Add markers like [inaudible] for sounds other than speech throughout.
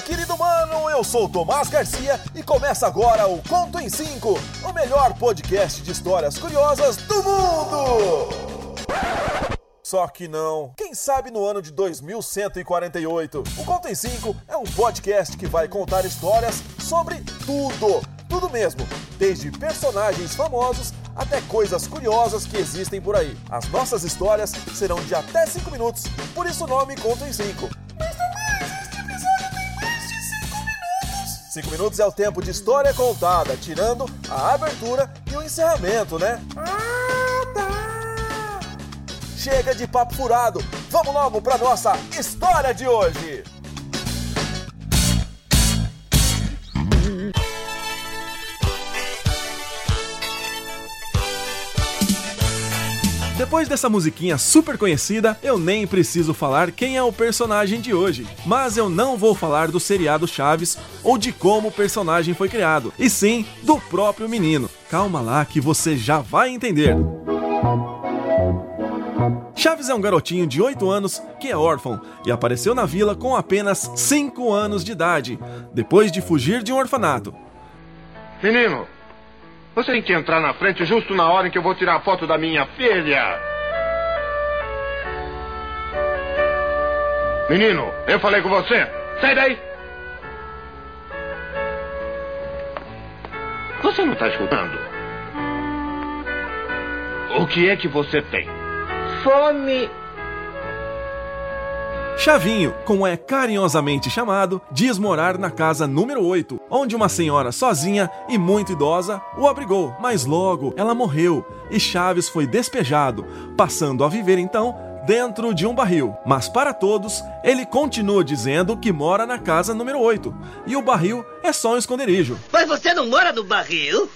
querido mano, eu sou Tomás Garcia e começa agora o Conto em 5, o melhor podcast de histórias curiosas do mundo! Só que não. Quem sabe no ano de 2148? O Conto em 5 é um podcast que vai contar histórias sobre tudo. Tudo mesmo, desde personagens famosos até coisas curiosas que existem por aí. As nossas histórias serão de até 5 minutos, por isso o nome Conto em 5. 5 minutos é o tempo de história contada, tirando a abertura e o encerramento, né? Ah, tá! Chega de papo furado, vamos logo para nossa história de hoje! Depois dessa musiquinha super conhecida, eu nem preciso falar quem é o personagem de hoje. Mas eu não vou falar do seriado Chaves ou de como o personagem foi criado, e sim do próprio menino. Calma lá que você já vai entender. Chaves é um garotinho de 8 anos que é órfão e apareceu na vila com apenas 5 anos de idade, depois de fugir de um orfanato. Menino, você tem que entrar na frente justo na hora em que eu vou tirar a foto da minha filha. Menino, eu falei com você. Sai daí. Você não está escutando? O que é que você tem? Fome. Chavinho, como é carinhosamente chamado, diz morar na casa número 8, onde uma senhora sozinha e muito idosa o abrigou, mas logo ela morreu e Chaves foi despejado, passando a viver então dentro de um barril. Mas para todos, ele continua dizendo que mora na casa número 8 e o barril é só um esconderijo. Mas você não mora no barril?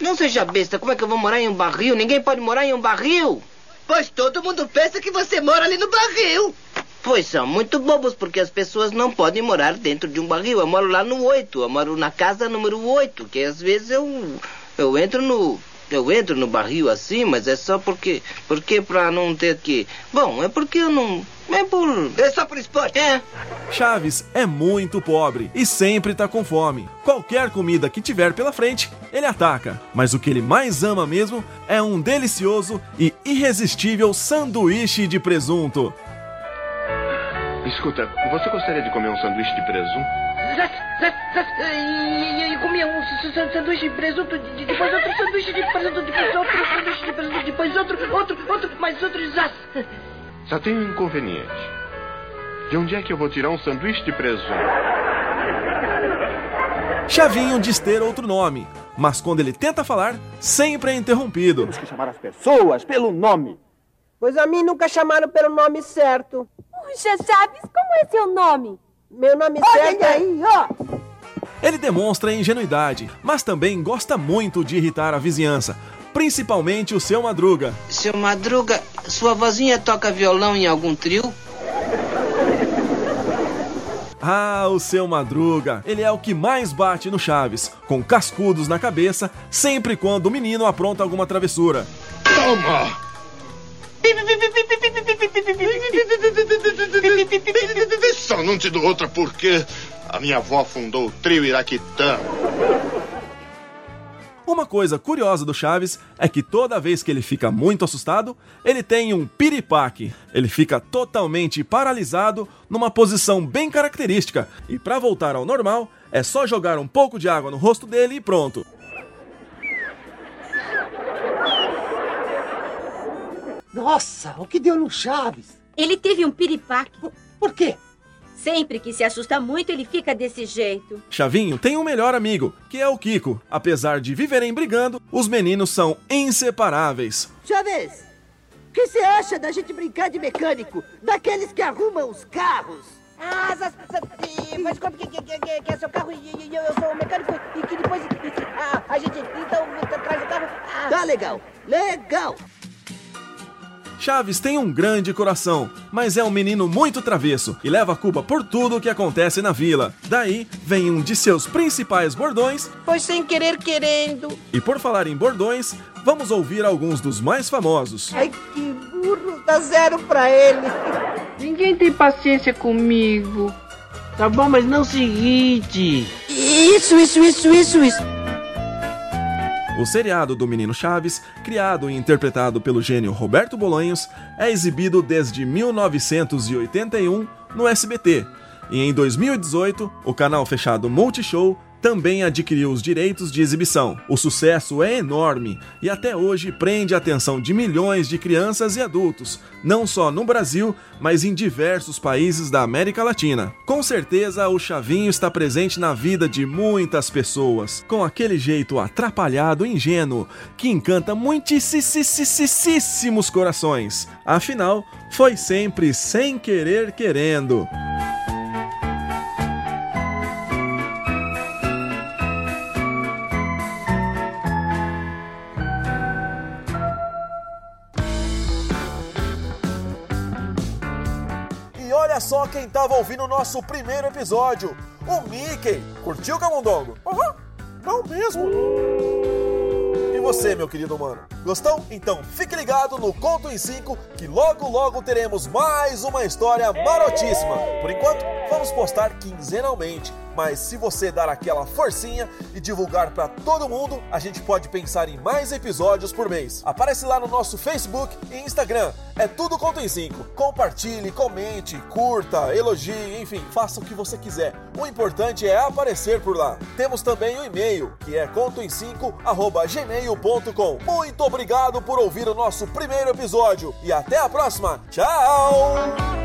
Não seja besta, como é que eu vou morar em um barril? Ninguém pode morar em um barril. Pois todo mundo pensa que você mora ali no barril. Pois são muito bobos, porque as pessoas não podem morar dentro de um barril. Eu moro lá no 8, eu moro na casa número 8, que às vezes eu, eu entro no. Eu entro no barril assim, mas é só porque. Porque pra não ter que. Bom, é porque eu não. É por. É só por esporte. É. Chaves é muito pobre e sempre tá com fome. Qualquer comida que tiver pela frente, ele ataca. Mas o que ele mais ama mesmo é um delicioso e irresistível sanduíche de presunto. Escuta, você gostaria de comer um sanduíche de presunto? E comia um sanduíche de presunto, depois outro sanduíche de presunto, depois outro sanduíche de presunto, depois outro, outro, outro, mais outro. Só tem um inconveniente. De onde é que eu vou tirar um sanduíche de presunto? Chavinho diz ter outro nome, mas quando ele tenta falar, sempre é interrompido. Temos que chamar as pessoas pelo nome. Pois a mim nunca chamaram pelo nome certo. Puxa, Chaves, como é seu nome? Meu nome Olha certo é... aí, ó. Ele demonstra ingenuidade, mas também gosta muito de irritar a vizinhança, principalmente o seu Madruga. Seu Madruga, sua vozinha toca violão em algum trio? Ah, o seu Madruga. Ele é o que mais bate no Chaves, com cascudos na cabeça, sempre quando o menino apronta alguma travessura. Toma! Só não te dou outra porque a minha avó fundou o trio Iraquitã. Uma coisa curiosa do Chaves é que toda vez que ele fica muito assustado, ele tem um piripaque. Ele fica totalmente paralisado numa posição bem característica, e para voltar ao normal, é só jogar um pouco de água no rosto dele e pronto. Nossa, o que deu no Chaves? Ele teve um piripaque. Por quê? Sempre que se assusta muito, ele fica desse jeito. Chavinho tem um melhor amigo, que é o Kiko. Apesar de viverem brigando, os meninos são inseparáveis. Chaves, o que você acha da gente brincar de mecânico? Daqueles que arrumam os carros? Ah, faz conta que, que, que, que- que é seu carro e, eu, eu sou o mecânico e que depois ah, a gente então tra- traz o carro. Ah, Tá legal, legal. Chaves tem um grande coração, mas é um menino muito travesso e leva a culpa por tudo o que acontece na vila. Daí vem um de seus principais bordões, Foi sem querer querendo. e por falar em bordões, vamos ouvir alguns dos mais famosos. Ai, que burro. Dá zero pra ele. [laughs] Ninguém tem paciência comigo. Tá bom, mas não o seguinte. Isso, isso, isso, isso, isso. O seriado do Menino Chaves, criado e interpretado pelo gênio Roberto Bolanhos, é exibido desde 1981 no SBT. E em 2018, o canal fechado Multishow também adquiriu os direitos de exibição. O sucesso é enorme e até hoje prende a atenção de milhões de crianças e adultos, não só no Brasil, mas em diversos países da América Latina. Com certeza, o Chavinho está presente na vida de muitas pessoas, com aquele jeito atrapalhado e ingênuo que encanta muitíssimos corações. Afinal, foi sempre sem querer querendo. Só quem estava ouvindo o nosso primeiro episódio, o Mickey. Curtiu, Camundongo? Aham, não mesmo. E você, meu querido mano? Gostou? Então fique ligado no Conto em 5 que logo logo teremos mais uma história marotíssima. Por enquanto, vamos postar quinzenalmente. Mas se você dar aquela forcinha e divulgar para todo mundo, a gente pode pensar em mais episódios por mês. Aparece lá no nosso Facebook e Instagram. É tudo Conto em 5. Compartilhe, comente, curta, elogie, enfim, faça o que você quiser. O importante é aparecer por lá. Temos também o e-mail, que é contoem5@gmail.com. Muito obrigado por ouvir o nosso primeiro episódio e até a próxima. Tchau!